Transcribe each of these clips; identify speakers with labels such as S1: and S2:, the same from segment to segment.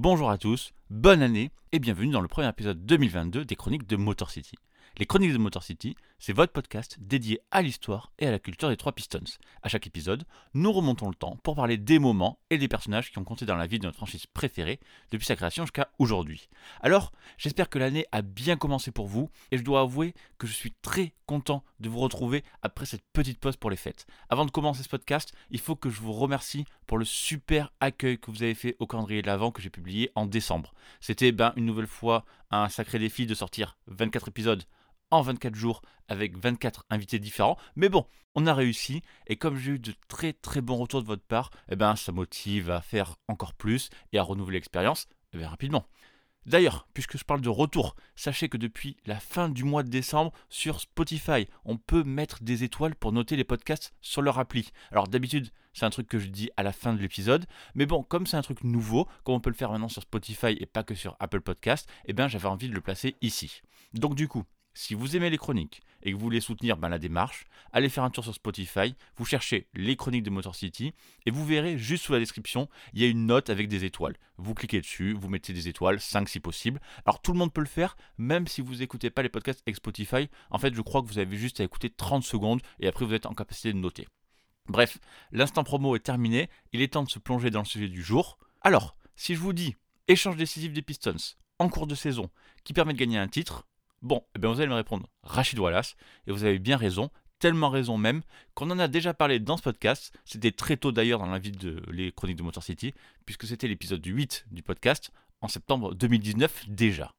S1: bonjour à tous, bonne année et bienvenue dans le premier épisode 2022 des Chroniques de Motor City. Les Chroniques de Motor City, c'est votre podcast dédié à l'histoire et à la culture des trois Pistons. À chaque épisode, nous remontons le temps pour parler des moments et des personnages qui ont compté dans la vie de notre franchise préférée depuis sa création jusqu'à aujourd'hui. Alors, j'espère que l'année a bien commencé pour vous et je dois avouer que je suis très content de vous retrouver après cette petite pause pour les fêtes. Avant de commencer ce podcast, il faut que je vous remercie pour le super accueil que vous avez fait au calendrier de l'Avent que j'ai publié en décembre. C'était ben, une nouvelle fois un sacré défi de sortir 24 épisodes en 24 jours avec 24 invités différents. Mais bon, on a réussi et comme j'ai eu de très très bons retours de votre part, eh ben, ça motive à faire encore plus et à renouveler l'expérience eh ben, rapidement. D'ailleurs, puisque je parle de retour, sachez que depuis la fin du mois de décembre, sur Spotify, on peut mettre des étoiles pour noter les podcasts sur leur appli. Alors d'habitude, c'est un truc que je dis à la fin de l'épisode, mais bon, comme c'est un truc nouveau, comme on peut le faire maintenant sur Spotify et pas que sur Apple Podcast, eh bien j'avais envie de le placer ici. Donc du coup, si vous aimez les chroniques et que vous voulez soutenir ben, la démarche, allez faire un tour sur Spotify, vous cherchez les chroniques de Motor City et vous verrez juste sous la description, il y a une note avec des étoiles. Vous cliquez dessus, vous mettez des étoiles, 5 si possible. Alors tout le monde peut le faire, même si vous n'écoutez pas les podcasts avec Spotify. En fait, je crois que vous avez juste à écouter 30 secondes et après vous êtes en capacité de noter. Bref, l'instant promo est terminé, il est temps de se plonger dans le sujet du jour. Alors, si je vous dis échange décisif des Pistons en cours de saison qui permet de gagner un titre, Bon, eh bien vous allez me répondre Rachid Wallace, et vous avez bien raison, tellement raison même, qu'on en a déjà parlé dans ce podcast, c'était très tôt d'ailleurs dans la vie de les chroniques de Motor City, puisque c'était l'épisode 8 du podcast, en septembre 2019 déjà.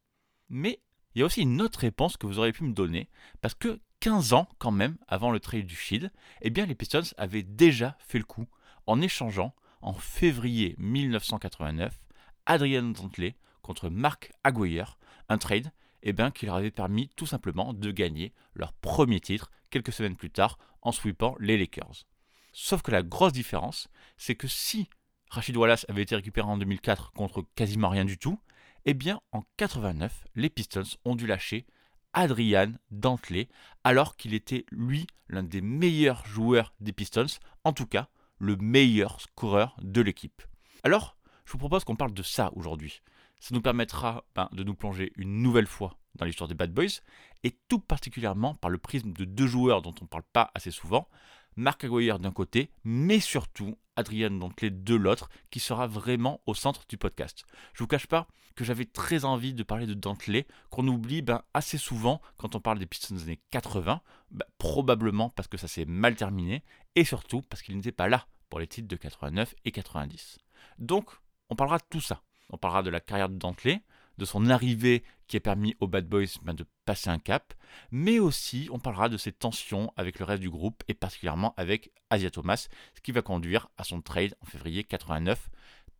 S1: Mais il y a aussi une autre réponse que vous auriez pu me donner, parce que 15 ans quand même avant le trade du Shield, eh bien les Pistons avaient déjà fait le coup en échangeant en février 1989 Adrian Dantley contre Mark Aguirre, un trade eh ben, qui leur avait permis tout simplement de gagner leur premier titre quelques semaines plus tard en sweepant les Lakers. Sauf que la grosse différence, c'est que si Rachid Wallace avait été récupéré en 2004 contre quasiment rien du tout, eh bien en 89, les Pistons ont dû lâcher Adrian Dantley alors qu'il était lui l'un des meilleurs joueurs des Pistons, en tout cas le meilleur scoreur de l'équipe. Alors, je vous propose qu'on parle de ça aujourd'hui. Ça nous permettra ben, de nous plonger une nouvelle fois dans l'histoire des Bad Boys, et tout particulièrement par le prisme de deux joueurs dont on ne parle pas assez souvent, Mark Aguirre d'un côté, mais surtout Adrian Dantley de l'autre, qui sera vraiment au centre du podcast. Je vous cache pas que j'avais très envie de parler de Dantley, qu'on oublie ben, assez souvent quand on parle des Pistons des années 80, ben, probablement parce que ça s'est mal terminé, et surtout parce qu'il n'était pas là pour les titres de 89 et 90. Donc, on parlera de tout ça. On parlera de la carrière de Dantley, de son arrivée qui a permis aux Bad Boys ben, de passer un cap, mais aussi on parlera de ses tensions avec le reste du groupe et particulièrement avec Asia Thomas, ce qui va conduire à son trade en février 89.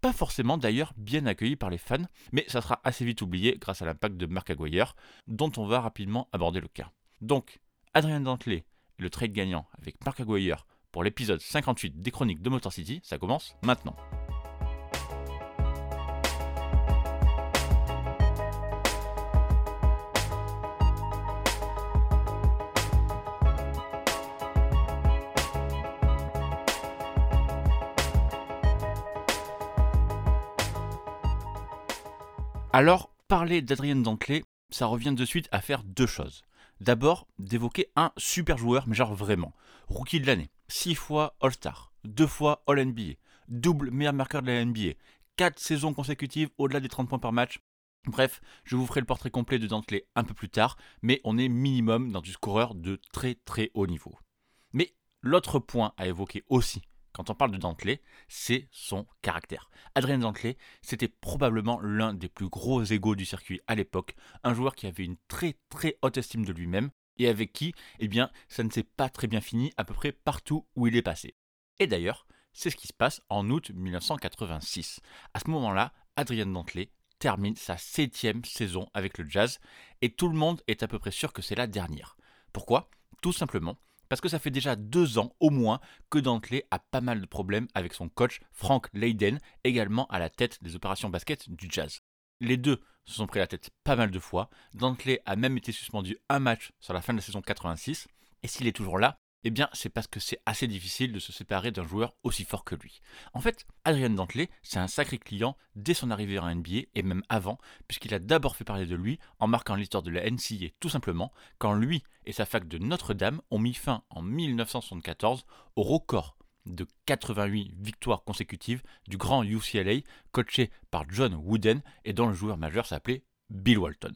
S1: Pas forcément d'ailleurs bien accueilli par les fans, mais ça sera assez vite oublié grâce à l'impact de Mark Aguirre, dont on va rapidement aborder le cas. Donc, Adrien Dantley le trade gagnant avec Mark Aguirre pour l'épisode 58 des chroniques de Motor City, ça commence maintenant. Alors, parler d'Adrien Dantley, ça revient de suite à faire deux choses. D'abord, d'évoquer un super joueur, mais genre vraiment. Rookie de l'année, 6 fois All-Star, 2 fois All-NBA, double meilleur marqueur de la NBA, 4 saisons consécutives au-delà des 30 points par match. Bref, je vous ferai le portrait complet de Dantley un peu plus tard, mais on est minimum dans du scoreur de très très haut niveau. Mais l'autre point à évoquer aussi quand on parle de Dantley, c'est son caractère. Adrien Dantley, c'était probablement l'un des plus gros égaux du circuit à l'époque, un joueur qui avait une très très haute estime de lui-même et avec qui, eh bien, ça ne s'est pas très bien fini à peu près partout où il est passé. Et d'ailleurs, c'est ce qui se passe en août 1986. À ce moment-là, Adrien Dantley, termine sa septième saison avec le Jazz et tout le monde est à peu près sûr que c'est la dernière. Pourquoi? Tout simplement parce que ça fait déjà deux ans au moins que Dantley a pas mal de problèmes avec son coach Frank Leyden, également à la tête des opérations basket du Jazz. Les deux se sont pris la tête pas mal de fois. Dantley a même été suspendu un match sur la fin de la saison 86. Et s'il est toujours là, eh bien, c'est parce que c'est assez difficile de se séparer d'un joueur aussi fort que lui. En fait, Adrian Dantley, c'est un sacré client dès son arrivée en NBA et même avant, puisqu'il a d'abord fait parler de lui en marquant l'histoire de la NCA tout simplement, quand lui et sa fac de Notre-Dame ont mis fin en 1974 au record de 88 victoires consécutives du grand UCLA, coaché par John Wooden et dont le joueur majeur s'appelait Bill Walton.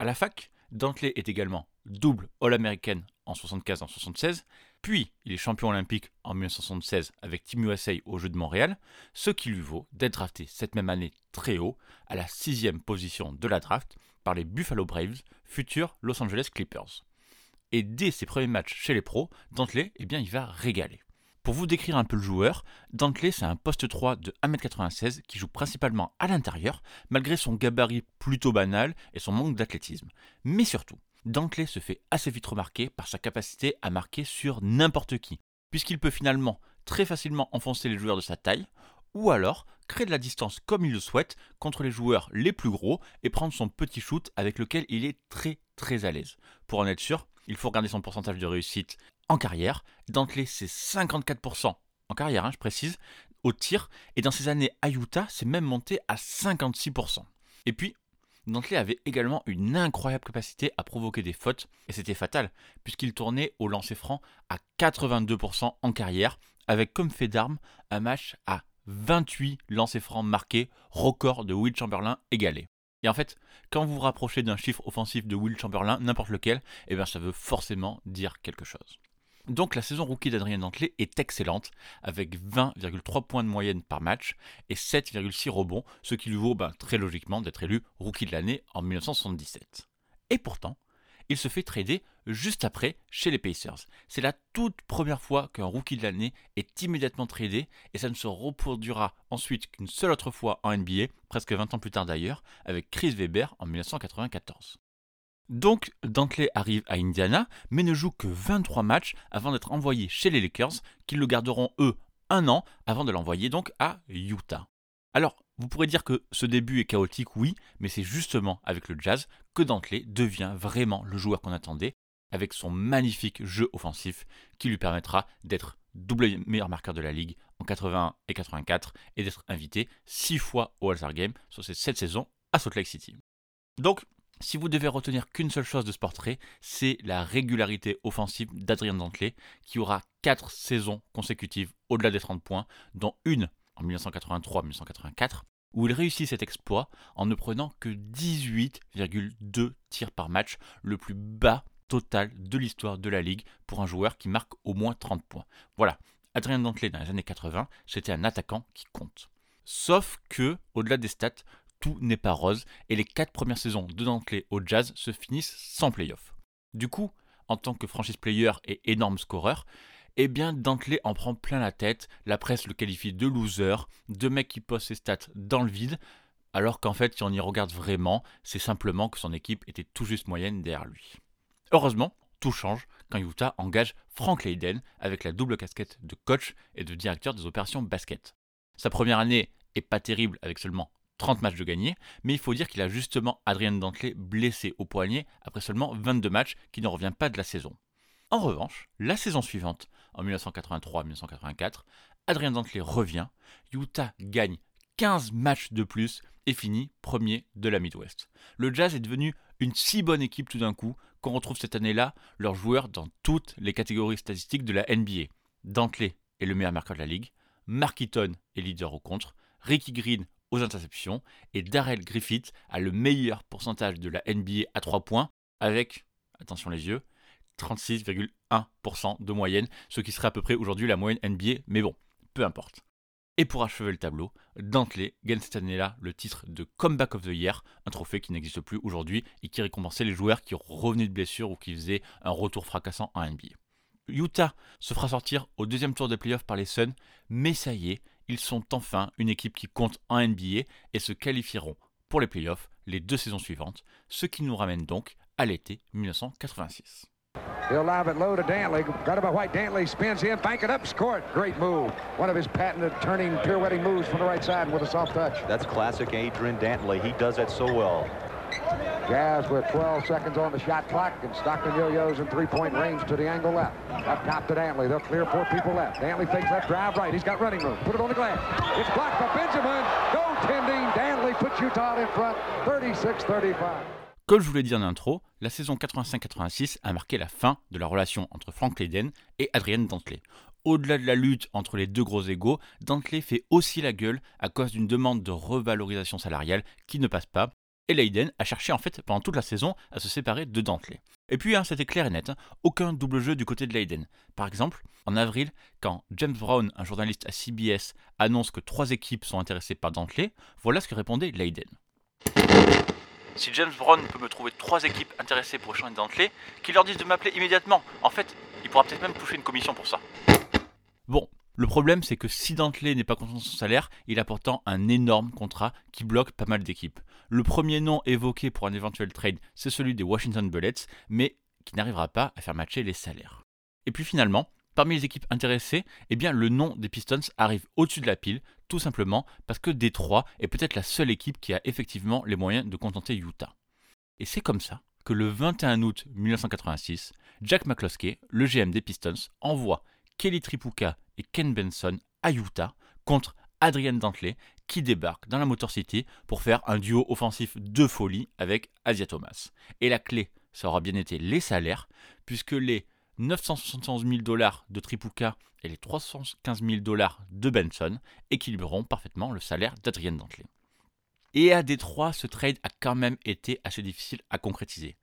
S1: À la fac, Dantley est également double All-American en 75 en 76, puis il est champion olympique en 1976 avec Team USA aux Jeux de Montréal, ce qui lui vaut d'être drafté cette même année très haut, à la sixième position de la draft, par les Buffalo Braves, futurs Los Angeles Clippers. Et dès ses premiers matchs chez les pros, Dantley, eh bien, il va régaler. Pour vous décrire un peu le joueur, Dantley c'est un poste 3 de 1m96 qui joue principalement à l'intérieur, malgré son gabarit plutôt banal et son manque d'athlétisme. Mais surtout, Dantley se fait assez vite remarquer par sa capacité à marquer sur n'importe qui, puisqu'il peut finalement très facilement enfoncer les joueurs de sa taille, ou alors créer de la distance comme il le souhaite contre les joueurs les plus gros et prendre son petit shoot avec lequel il est très très à l'aise. Pour en être sûr, il faut regarder son pourcentage de réussite en carrière. Dantley, c'est 54% en carrière, hein, je précise, au tir. Et dans ses années à Utah, c'est même monté à 56%. Et puis, Dantley avait également une incroyable capacité à provoquer des fautes, et c'était fatal, puisqu'il tournait au lancer franc à 82% en carrière, avec comme fait d'armes un match à 28 lancers francs marqués, record de Will Chamberlain égalé. Et en fait, quand vous vous rapprochez d'un chiffre offensif de Will Chamberlain, n'importe lequel, eh bien ça veut forcément dire quelque chose. Donc la saison rookie d'Adrien Dantley est excellente, avec 20,3 points de moyenne par match et 7,6 rebonds, ce qui lui vaut ben, très logiquement d'être élu rookie de l'année en 1977. Et pourtant, il se fait trader juste après chez les Pacers. C'est la toute première fois qu'un rookie de l'année est immédiatement tradé et ça ne se reproduira ensuite qu'une seule autre fois en NBA, presque 20 ans plus tard d'ailleurs, avec Chris Weber en 1994. Donc Dantley arrive à Indiana, mais ne joue que 23 matchs avant d'être envoyé chez les Lakers, qui le garderont eux un an avant de l'envoyer donc à Utah. Alors, vous pourrez dire que ce début est chaotique, oui, mais c'est justement avec le Jazz que Dantley devient vraiment le joueur qu'on attendait, avec son magnifique jeu offensif qui lui permettra d'être double meilleur marqueur de la ligue en 81 et 84 et d'être invité 6 fois au All-Star Game sur ces 7 saisons à Salt Lake City. Donc, si vous devez retenir qu'une seule chose de ce portrait, c'est la régularité offensive d'Adrien Dantley, qui aura 4 saisons consécutives au-delà des 30 points, dont une en 1983-1984, où il réussit cet exploit en ne prenant que 18,2 tirs par match, le plus bas total de l'histoire de la ligue pour un joueur qui marque au moins 30 points. Voilà, Adrien Dantley dans les années 80, c'était un attaquant qui compte. Sauf que, au-delà des stats, tout n'est pas rose et les 4 premières saisons de Dantley au Jazz se finissent sans playoff. Du coup, en tant que franchise player et énorme scoreur, eh bien Dantley en prend plein la tête, la presse le qualifie de loser, de mec qui pose ses stats dans le vide, alors qu'en fait, si on y regarde vraiment, c'est simplement que son équipe était tout juste moyenne derrière lui. Heureusement, tout change quand Utah engage Frank Leyden avec la double casquette de coach et de directeur des opérations basket. Sa première année est pas terrible avec seulement 30 matchs de gagnés, mais il faut dire qu'il a justement Adrien Dantley blessé au poignet après seulement 22 matchs qui ne revient pas de la saison. En revanche, la saison suivante, en 1983-1984, Adrien Dantley revient, Utah gagne 15 matchs de plus et finit premier de la Midwest. Le Jazz est devenu une si bonne équipe tout d'un coup qu'on retrouve cette année-là leurs joueurs dans toutes les catégories statistiques de la NBA. Dantley est le meilleur marqueur de la ligue, Mark Eaton est leader au contre, Ricky Green interceptions et Darrell Griffith a le meilleur pourcentage de la NBA à 3 points avec, attention les yeux, 36,1% de moyenne, ce qui serait à peu près aujourd'hui la moyenne NBA, mais bon, peu importe. Et pour achever le tableau, Dantley gagne cette année-là le titre de Comeback of the Year, un trophée qui n'existe plus aujourd'hui et qui récompensait les joueurs qui revenaient de blessure ou qui faisaient un retour fracassant en NBA. Utah se fera sortir au deuxième tour des playoffs par les Suns, mais ça y est, ils sont enfin une équipe qui compte en NBA et se qualifieront pour les playoffs les deux saisons suivantes, ce qui nous ramène donc à l'été 1986.
S2: He'll live it low to Dantley. Got it by White. Dantley spins in, bank it up, score it. Great move. One of his patented turning, pirouetting moves from the right side with a soft touch.
S3: That's classic Adrian Dantley. He does that so well.
S2: Jazz with 12 seconds on the shot clock, and Stockton yo-yos in three-point range to the angle left. Up top to Dantley. They'll clear four people left. Dantley fakes that drive right. He's got running room. Put it on the glass. It's blocked by Benjamin. Goaltending. Dantley puts Utah in front, 36-35.
S1: Comme je vous l'ai dit en intro, la saison 85-86 a marqué la fin de la relation entre Frank Leyden et Adrian Dantley. Au-delà de la lutte entre les deux gros égaux, Dantley fait aussi la gueule à cause d'une demande de revalorisation salariale qui ne passe pas, et Leyden a cherché en fait pendant toute la saison à se séparer de Dantley. Et puis hein, c'était clair et net, hein, aucun double jeu du côté de Leyden. Par exemple, en avril, quand James Brown, un journaliste à CBS, annonce que trois équipes sont intéressées par Dantley, voilà ce que répondait Leyden. Si James Brown peut me trouver trois équipes intéressées pour échanger Dantley, qu'il leur dise de m'appeler immédiatement. En fait, il pourra peut-être même toucher une commission pour ça. Bon, le problème c'est que si Dantley n'est pas content de son salaire, il a pourtant un énorme contrat qui bloque pas mal d'équipes. Le premier nom évoqué pour un éventuel trade, c'est celui des Washington Bullets, mais qui n'arrivera pas à faire matcher les salaires. Et puis finalement, parmi les équipes intéressées, eh bien le nom des Pistons arrive au-dessus de la pile, tout simplement parce que Détroit est peut-être la seule équipe qui a effectivement les moyens de contenter Utah. Et c'est comme ça que le 21 août 1986, Jack McCloskey, le GM des Pistons, envoie Kelly Tripucka et Ken Benson à Utah contre Adrian Dantley qui débarque dans la Motor City pour faire un duo offensif de folie avec Asia Thomas. Et la clé, ça aura bien été les salaires, puisque les 971 000 dollars de Tripucka et les 315 000 dollars de Benson équilibreront parfaitement le salaire d'Adrian Dantley. Et à Détroit, ce trade a quand même été assez difficile à concrétiser.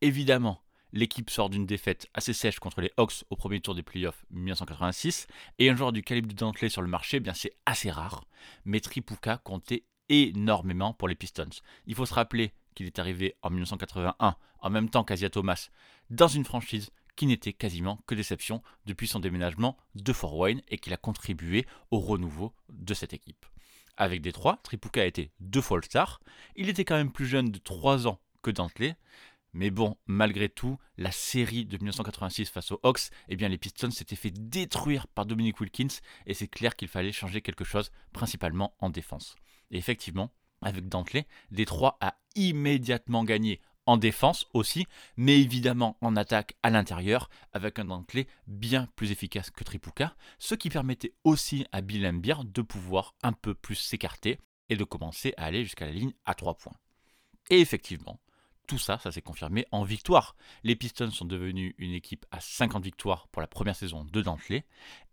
S1: Évidemment, l'équipe sort d'une défaite assez sèche contre les Hawks au premier tour des playoffs 1986, et un joueur du calibre de Dantley sur le marché, eh bien c'est assez rare, mais Tripucka comptait énormément pour les Pistons. Il faut se rappeler qu'il est arrivé en 1981, en même temps qu'Asia Thomas, dans une franchise qui n'était quasiment que déception depuis son déménagement de Fort Wayne et qu'il a contribué au renouveau de cette équipe. Avec Détroit, Tripucka a été deux fois le star. Il était quand même plus jeune de 3 ans que Dantley. Mais bon, malgré tout, la série de 1986 face aux Hawks, eh bien les Pistons s'étaient fait détruire par Dominic Wilkins et c'est clair qu'il fallait changer quelque chose, principalement en défense. Et effectivement, avec Dantley, Détroit a immédiatement gagné en défense aussi, mais évidemment en attaque à l'intérieur, avec un Dantley bien plus efficace que Tripucka, ce qui permettait aussi à Bill Embiid de pouvoir un peu plus s'écarter et de commencer à aller jusqu'à la ligne à 3 points. Et effectivement, tout ça, ça s'est confirmé en victoire. Les Pistons sont devenus une équipe à 50 victoires pour la première saison de Dantley.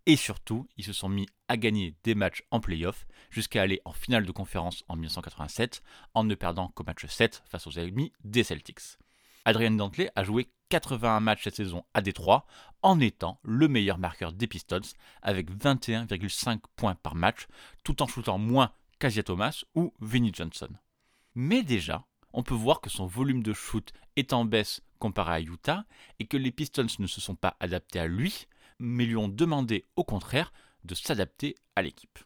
S1: Et surtout, ils se sont mis à gagner des matchs en playoff jusqu'à aller en finale de conférence en 1987 en ne perdant qu'au match 7 face aux ennemis des Celtics. Adrian Dantley a joué 81 matchs cette saison à Détroit en étant le meilleur marqueur des Pistons avec 21,5 points par match tout en shootant moins qu'Asia Thomas ou Vinnie Johnson. Mais déjà, on peut voir que son volume de shoot est en baisse comparé à Utah et que les Pistons ne se sont pas adaptés à lui, mais lui ont demandé au contraire de s'adapter à l'équipe.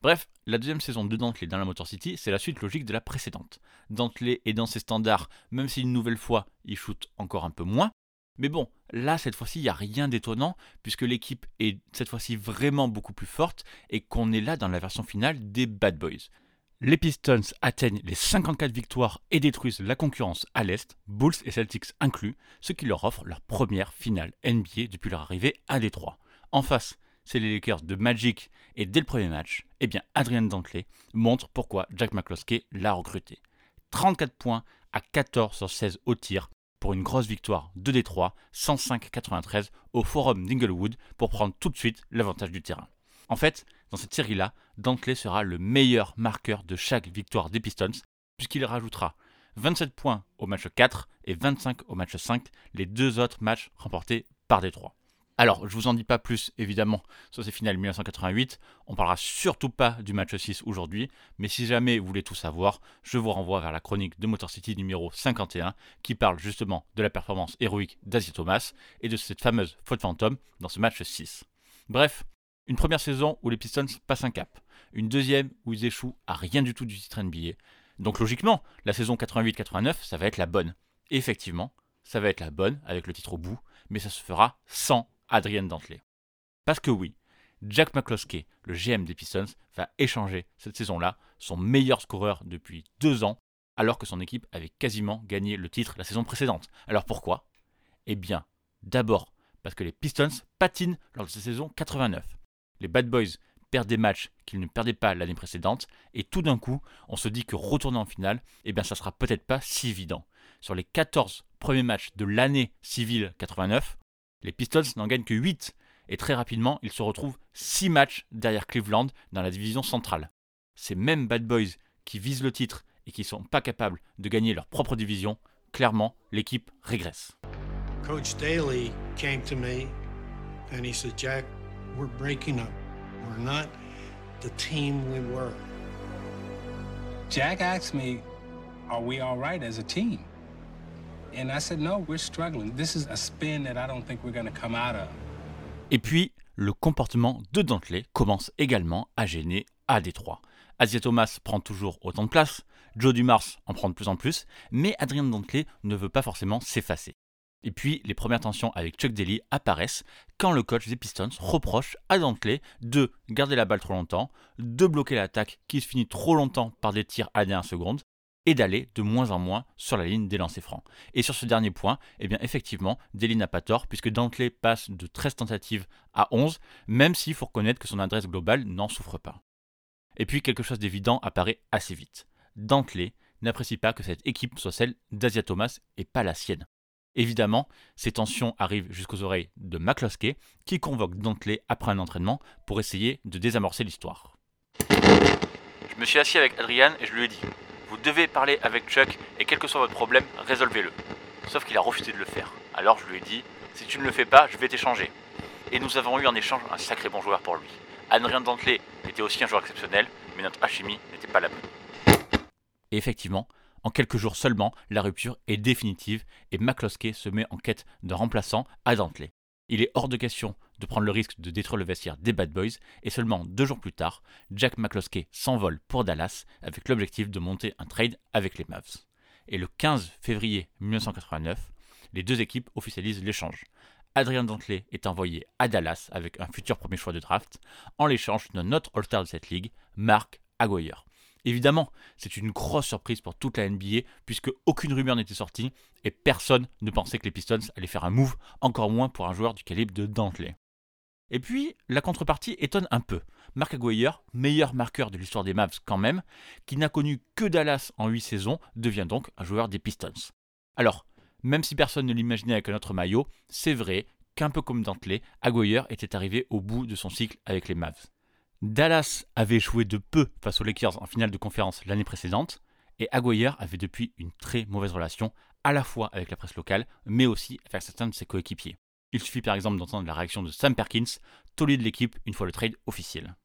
S1: Bref, la deuxième saison de Dantley dans la Motor City, c'est la suite logique de la précédente. Dantley est dans ses standards, même si une nouvelle fois, il shoot encore un peu moins. Mais bon, là, cette fois-ci, il n'y a rien d'étonnant, puisque l'équipe est cette fois-ci vraiment beaucoup plus forte et qu'on est là dans la version finale des Bad Boys. Les Pistons atteignent les 54 victoires et détruisent la concurrence à l'Est, Bulls et Celtics inclus, ce qui leur offre leur première finale NBA depuis leur arrivée à Détroit. En face, c'est les Lakers de Magic et dès le premier match, eh Adrian Dantley montre pourquoi Jack McCloskey l'a recruté. 34 points à 14 sur 16 au tir pour une grosse victoire de Détroit, 105-93 au Forum d'Inglewood pour prendre tout de suite l'avantage du terrain. En fait, dans cette série-là, Dantley sera le meilleur marqueur de chaque victoire des Pistons, puisqu'il rajoutera 27 points au match 4 et 25 au match 5, les deux autres matchs remportés par Détroit. Alors, je vous en dis pas plus, évidemment, sur ces finales 1988. On parlera surtout pas du match 6 aujourd'hui, mais si jamais vous voulez tout savoir, je vous renvoie vers la chronique de Motor City numéro 51, qui parle justement de la performance héroïque d'Asie Thomas et de cette fameuse faute fantôme dans ce match 6. Bref, une première saison où les Pistons passent un cap. Une deuxième où ils échouent à rien du tout du titre NBA. Donc logiquement, la saison 88-89, ça va être la bonne. Effectivement, ça va être la bonne avec le titre au bout, mais ça se fera sans Adrian Dantley. Parce que oui, Jack McCloskey, le GM des Pistons, va échanger cette saison-là son meilleur scoreur depuis deux ans, alors que son équipe avait quasiment gagné le titre la saison précédente. Alors pourquoi? Eh bien, d'abord parce que les Pistons patinent lors de cette saison 89. Les Bad Boys perdent des matchs qu'ils ne perdaient pas l'année précédente, et tout d'un coup, on se dit que retourner en finale, eh bien ça sera peut-être pas si évident. Sur les 14 premiers matchs de l'année civile 89, les Pistons n'en gagnent que 8, et très rapidement, ils se retrouvent 6 matchs derrière Cleveland dans la division centrale. Ces mêmes Bad Boys qui visent le titre et qui ne sont pas capables de gagner leur propre division, clairement, l'équipe régresse.
S4: Coach Daly came to me and he said, Jack, we're breaking up. We're not the team we were.
S5: Jack asked me, Are we all right as a team? And I said, No, we're struggling. This is a spin that I don't think we're going to come out of.
S1: Et puis, le comportement de Dantley commence également à gêner à Détroit. Asia Thomas prend toujours autant de place, Joe Dumars en prend de plus en plus, mais Adrien Dantley ne veut pas forcément s'effacer. Et puis, les premières tensions avec Chuck Daly apparaissent quand le coach des Pistons reproche à Dantley de garder la balle trop longtemps, de bloquer l'attaque qui se finit trop longtemps par des tirs à dernière seconde, et d'aller de moins en moins sur la ligne des lancers francs. Et sur ce dernier point, eh bien effectivement, Daly n'a pas tort, puisque Dantley passe de 13 tentatives à 11, même s'il faut reconnaître que son adresse globale n'en souffre pas. Et puis quelque chose d'évident apparaît assez vite. Dantley n'apprécie pas que cette équipe soit celle d'Asia Thomas et pas la sienne. Évidemment, ces tensions arrivent jusqu'aux oreilles de McCloskey, qui convoque Dantley après un entraînement pour essayer de désamorcer l'histoire. Je me suis assis avec Adrian et je lui ai dit Vous devez parler avec Chuck et quel que soit votre problème, résolvez-le. Sauf qu'il a refusé de le faire. Alors je lui ai dit Si tu ne le fais pas, je vais t'échanger. Et nous avons eu en échange un sacré bon joueur pour lui. Adrien Dantley était aussi un joueur exceptionnel, mais notre alchimie n'était pas la bonne. Et effectivement, en quelques jours seulement, la rupture est définitive et McCloskey se met en quête de remplaçant à Dantley. Il est hors de question de prendre le risque de détruire le vestiaire des Bad Boys et seulement deux jours plus tard, Jack McCloskey s'envole pour Dallas avec l'objectif de monter un trade avec les Mavs. Et le 15 février 1989, les deux équipes officialisent l'échange. Adrian Dantley est envoyé à Dallas avec un futur premier choix de draft en l'échange d'un autre All-Star de cette ligue, Mark Aguirre. Évidemment, c'est une grosse surprise pour toute la NBA puisque aucune rumeur n'était sortie et personne ne pensait que les Pistons allaient faire un move, encore moins pour un joueur du calibre de Dantley. Et puis, la contrepartie étonne un peu. Mark Aguirre, meilleur marqueur de l'histoire des Mavs quand même, qui n'a connu que Dallas en 8 saisons, devient donc un joueur des Pistons. Alors, même si personne ne l'imaginait avec un autre maillot, c'est vrai qu'un peu comme Dantley, Aguirre était arrivé au bout de son cycle avec les Mavs. Dallas avait joué de peu face aux Lakers en finale de conférence l'année précédente, et Aguirre avait depuis une très mauvaise relation, à la fois avec la presse locale, mais aussi avec certains de ses coéquipiers. Il suffit par exemple d'entendre la réaction de Sam Perkins, taulier de l'équipe une fois le trade officiel.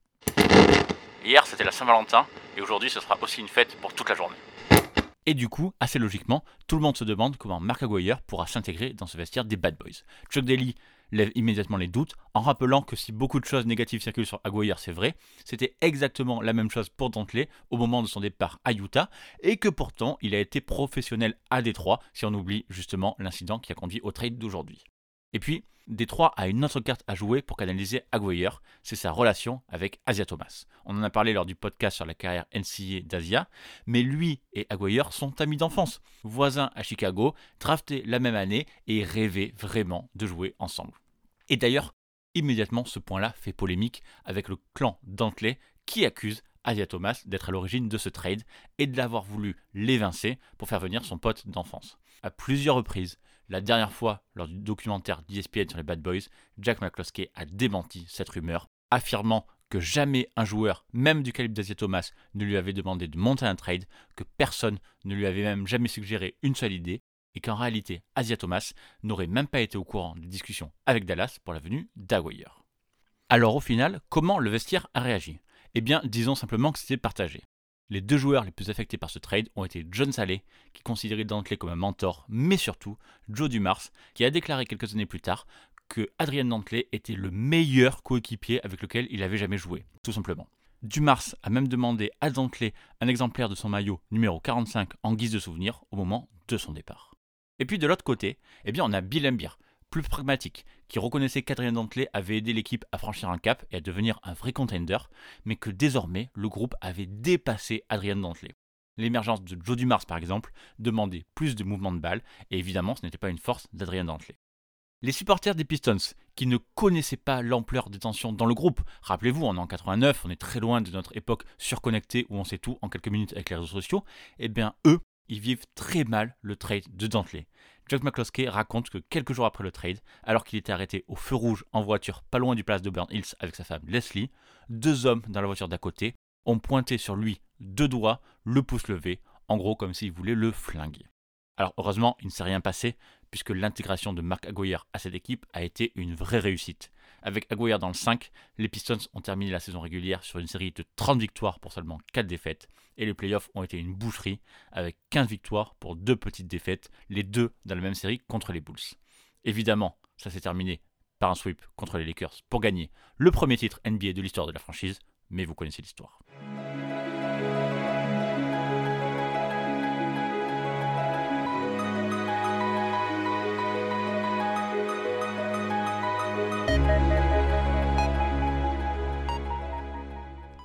S1: Hier c'était la Saint-Valentin, et aujourd'hui ce sera aussi une fête pour toute la journée. Et du coup, assez logiquement, tout le monde se demande comment Mark Aguirre pourra s'intégrer dans ce vestiaire des Bad Boys. Chuck Daly lève immédiatement les doutes en rappelant que si beaucoup de choses négatives circulent sur Aguirre, c'est vrai, c'était exactement la même chose pour Dantley au moment de son départ à Utah et que pourtant il a été professionnel à Détroit si on oublie justement l'incident qui a conduit au trade d'aujourd'hui. Et puis, Détroit a une autre carte à jouer pour canaliser Aguirre, c'est sa relation avec Asia Thomas. On en a parlé lors du podcast sur la carrière NCA d'Asia, mais lui et Aguirre sont amis d'enfance, voisins à Chicago, draftés la même année et rêvaient vraiment de jouer ensemble. Et d'ailleurs, immédiatement, ce point-là fait polémique avec le clan Dantley qui accuse Asia Thomas d'être à l'origine de ce trade et de l'avoir voulu l'évincer pour faire venir son pote d'enfance. À plusieurs reprises, la dernière fois lors du documentaire d'ESPN sur les Bad Boys, Jack McCloskey a démenti cette rumeur, affirmant que jamais un joueur, même du calibre d'Asia Thomas, ne lui avait demandé de monter un trade, que personne ne lui avait même jamais suggéré une seule idée, et qu'en réalité, Asia Thomas n'aurait même pas été au courant des discussions avec Dallas pour la venue d'Aguirre. Alors au final, comment le vestiaire a réagi? Eh bien, disons simplement que c'était partagé. Les deux joueurs les plus affectés par ce trade ont été John Saleh, qui considérait Dantley comme un mentor, mais surtout Joe Dumars, qui a déclaré quelques années plus tard que Adrian Dantley était le meilleur coéquipier avec lequel il avait jamais joué, tout simplement. Dumars a même demandé à Dantley un exemplaire de son maillot numéro 45 en guise de souvenir au moment de son départ. Et puis de l'autre côté, eh bien on a Bill Embier, plus pragmatique, qui reconnaissait qu'Adrien Dantley avait aidé l'équipe à franchir un cap et à devenir un vrai contender, mais que désormais le groupe avait dépassé Adrien Dantley. L'émergence de Joe Dumars, par exemple, demandait plus de mouvements de balle, et évidemment, ce n'était pas une force d'Adrien Dantley. Les supporters des Pistons, qui ne connaissaient pas l'ampleur des tensions dans le groupe, rappelez-vous, en an 89, on est très loin de notre époque surconnectée où on sait tout en quelques minutes avec les réseaux sociaux, eh bien, eux, ils vivent très mal le trade de Dantley. Jack McCloskey raconte que quelques jours après le trade, alors qu'il était arrêté au feu rouge en voiture pas loin du place de Burn Hills avec sa femme Leslie, deux hommes dans la voiture d'à côté ont pointé sur lui deux doigts, le pouce levé, en gros comme s'ils voulaient le flinguer. Alors heureusement, il ne s'est rien passé, puisque l'intégration de Mark Aguirre à cette équipe a été une vraie réussite. Avec Aguirre dans le 5, les Pistons ont terminé la saison régulière sur une série de 30 victoires pour seulement 4 défaites, et les playoffs ont été une boucherie, avec 15 victoires pour 2 petites défaites, les deux dans la même série contre les Bulls. Évidemment, ça s'est terminé par un sweep contre les Lakers pour gagner le premier titre NBA de l'histoire de la franchise, mais vous connaissez l'histoire.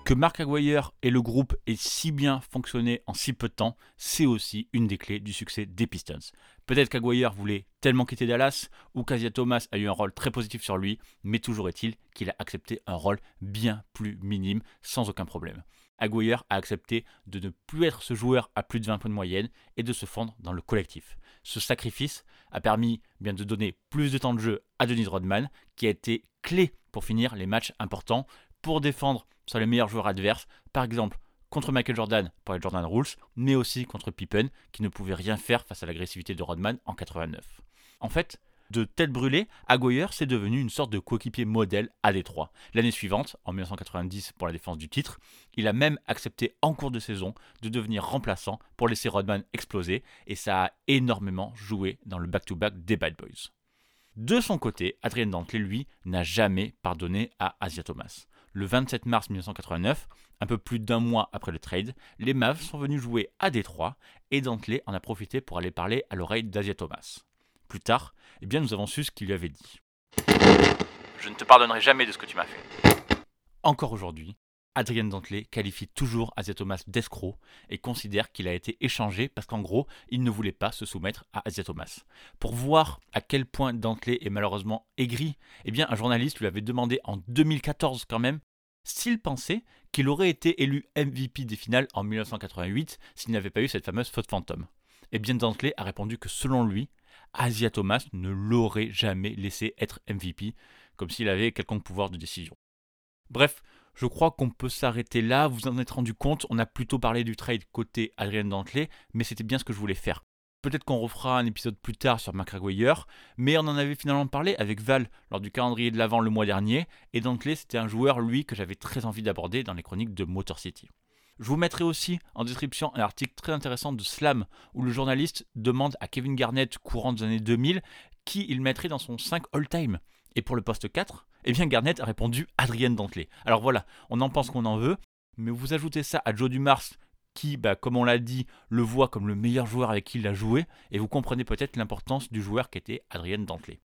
S1: Que Mark Aguirre et le groupe aient si bien fonctionné en si peu de temps, c'est aussi une des clés du succès des Pistons. Peut-être qu'Aguirre voulait tellement quitter Dallas, ou qu'Asia Thomas a eu un rôle très positif sur lui, mais toujours est-il qu'il a accepté un rôle bien plus minime, sans aucun problème. Aguirre a accepté de ne plus être ce joueur à plus de 20 points de moyenne et de se fondre dans le collectif. Ce sacrifice a permis bien de donner plus de temps de jeu à Dennis Rodman, qui a été clé pour finir les matchs importants, pour défendre sur les meilleurs joueurs adverses, par exemple contre Michael Jordan pour les Jordan Rules, mais aussi contre Pippen qui ne pouvait rien faire face à l'agressivité de Rodman en 89. En fait, de tête brûlée, Aguirre s'est devenu une sorte de coéquipier modèle à Détroit. L'année suivante, en 1990 pour la défense du titre, il a même accepté en cours de saison de devenir remplaçant pour laisser Rodman exploser et ça a énormément joué dans le back-to-back des Bad Boys. De son côté, Adrien Dantley, lui, n'a jamais pardonné à Asia Thomas le 27 mars 1989, un peu plus d'un mois après le trade, les Mavs sont venus jouer à Détroit et Dantley en a profité pour aller parler à l'oreille d'Asia Thomas. Plus tard, eh bien, nous avons su ce qu'il lui avait dit. Je ne te pardonnerai jamais de ce que tu m'as fait. Encore aujourd'hui, Adrien Dantley qualifie toujours Asia Thomas d'escroc et considère qu'il a été échangé parce qu'en gros, il ne voulait pas se soumettre à Asia Thomas. Pour voir à quel point Dantley est malheureusement aigri, eh bien un journaliste lui avait demandé en 2014 quand même s'il pensait qu'il aurait été élu MVP des finales en 1988 s'il n'avait pas eu cette fameuse faute fantôme. Et bien Dantley a répondu que selon lui, Asia Thomas ne l'aurait jamais laissé être MVP, comme s'il avait quelconque pouvoir de décision. Bref, je crois qu'on peut s'arrêter là, vous en êtes rendu compte, on a plutôt parlé du trade côté Adrien Dantley, mais c'était bien ce que je voulais faire. Peut-être qu'on refera un épisode plus tard sur McAguire, mais on en avait finalement parlé avec Val lors du calendrier de l'Avent le mois dernier, et Dantley c'était un joueur, lui, que j'avais très envie d'aborder dans les chroniques de Motor City. Je vous mettrai aussi en description un article très intéressant de Slam, où le journaliste demande à Kevin Garnett, courant des années 2000, qui il mettrait dans son 5 all-time. Et pour le poste 4, eh bien Garnett a répondu Adrienne Dantley. Alors voilà, on en pense qu'on en veut, mais vous ajoutez ça à Joe Dumars, qui, bah, comme on l'a dit, le voit comme le meilleur joueur avec qui il a joué, et vous comprenez peut-être l'importance du joueur qui était Adrien Dantley.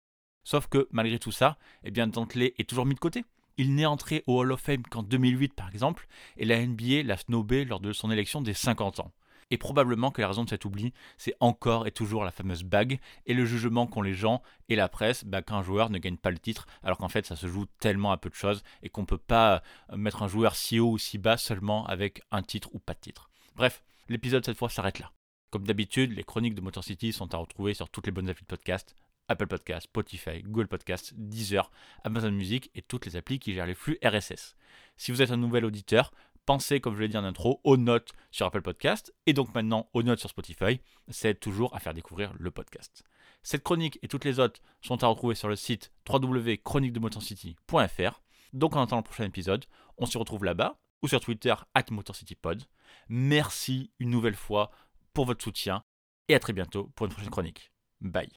S1: Sauf que malgré tout ça, eh bien Dantley est toujours mis de côté. Il n'est entré au Hall of Fame qu'en 2008 par exemple, et la NBA l'a snobé lors de son élection des 50 ans. Et probablement que la raison de cet oubli, c'est encore et toujours la fameuse bague et le jugement qu'ont les gens et la presse bah, qu'un joueur ne gagne pas le titre, alors qu'en fait ça se joue tellement à peu de choses et qu'on ne peut pas mettre un joueur si haut ou si bas seulement avec un titre ou pas de titre. Bref, l'épisode cette fois s'arrête là. Comme d'habitude, les chroniques de Motor City sont à retrouver sur toutes les bonnes applis de podcast Apple Podcast, Spotify, Google Podcast, Deezer, Amazon Music et toutes les applis qui gèrent les flux RSS. Si vous êtes un nouvel auditeur, pensez, comme je l'ai dit en intro, aux notes sur Apple Podcast et donc maintenant aux notes sur Spotify. Ça aide toujours à faire découvrir le podcast. Cette chronique et toutes les autres sont à retrouver sur le site www.chroniquedemotorcity.fr. Donc en attendant le prochain épisode, on se retrouve là-bas ou sur Twitter at MotorCityPod. Merci une nouvelle fois pour votre soutien et à très bientôt pour une prochaine chronique. Bye.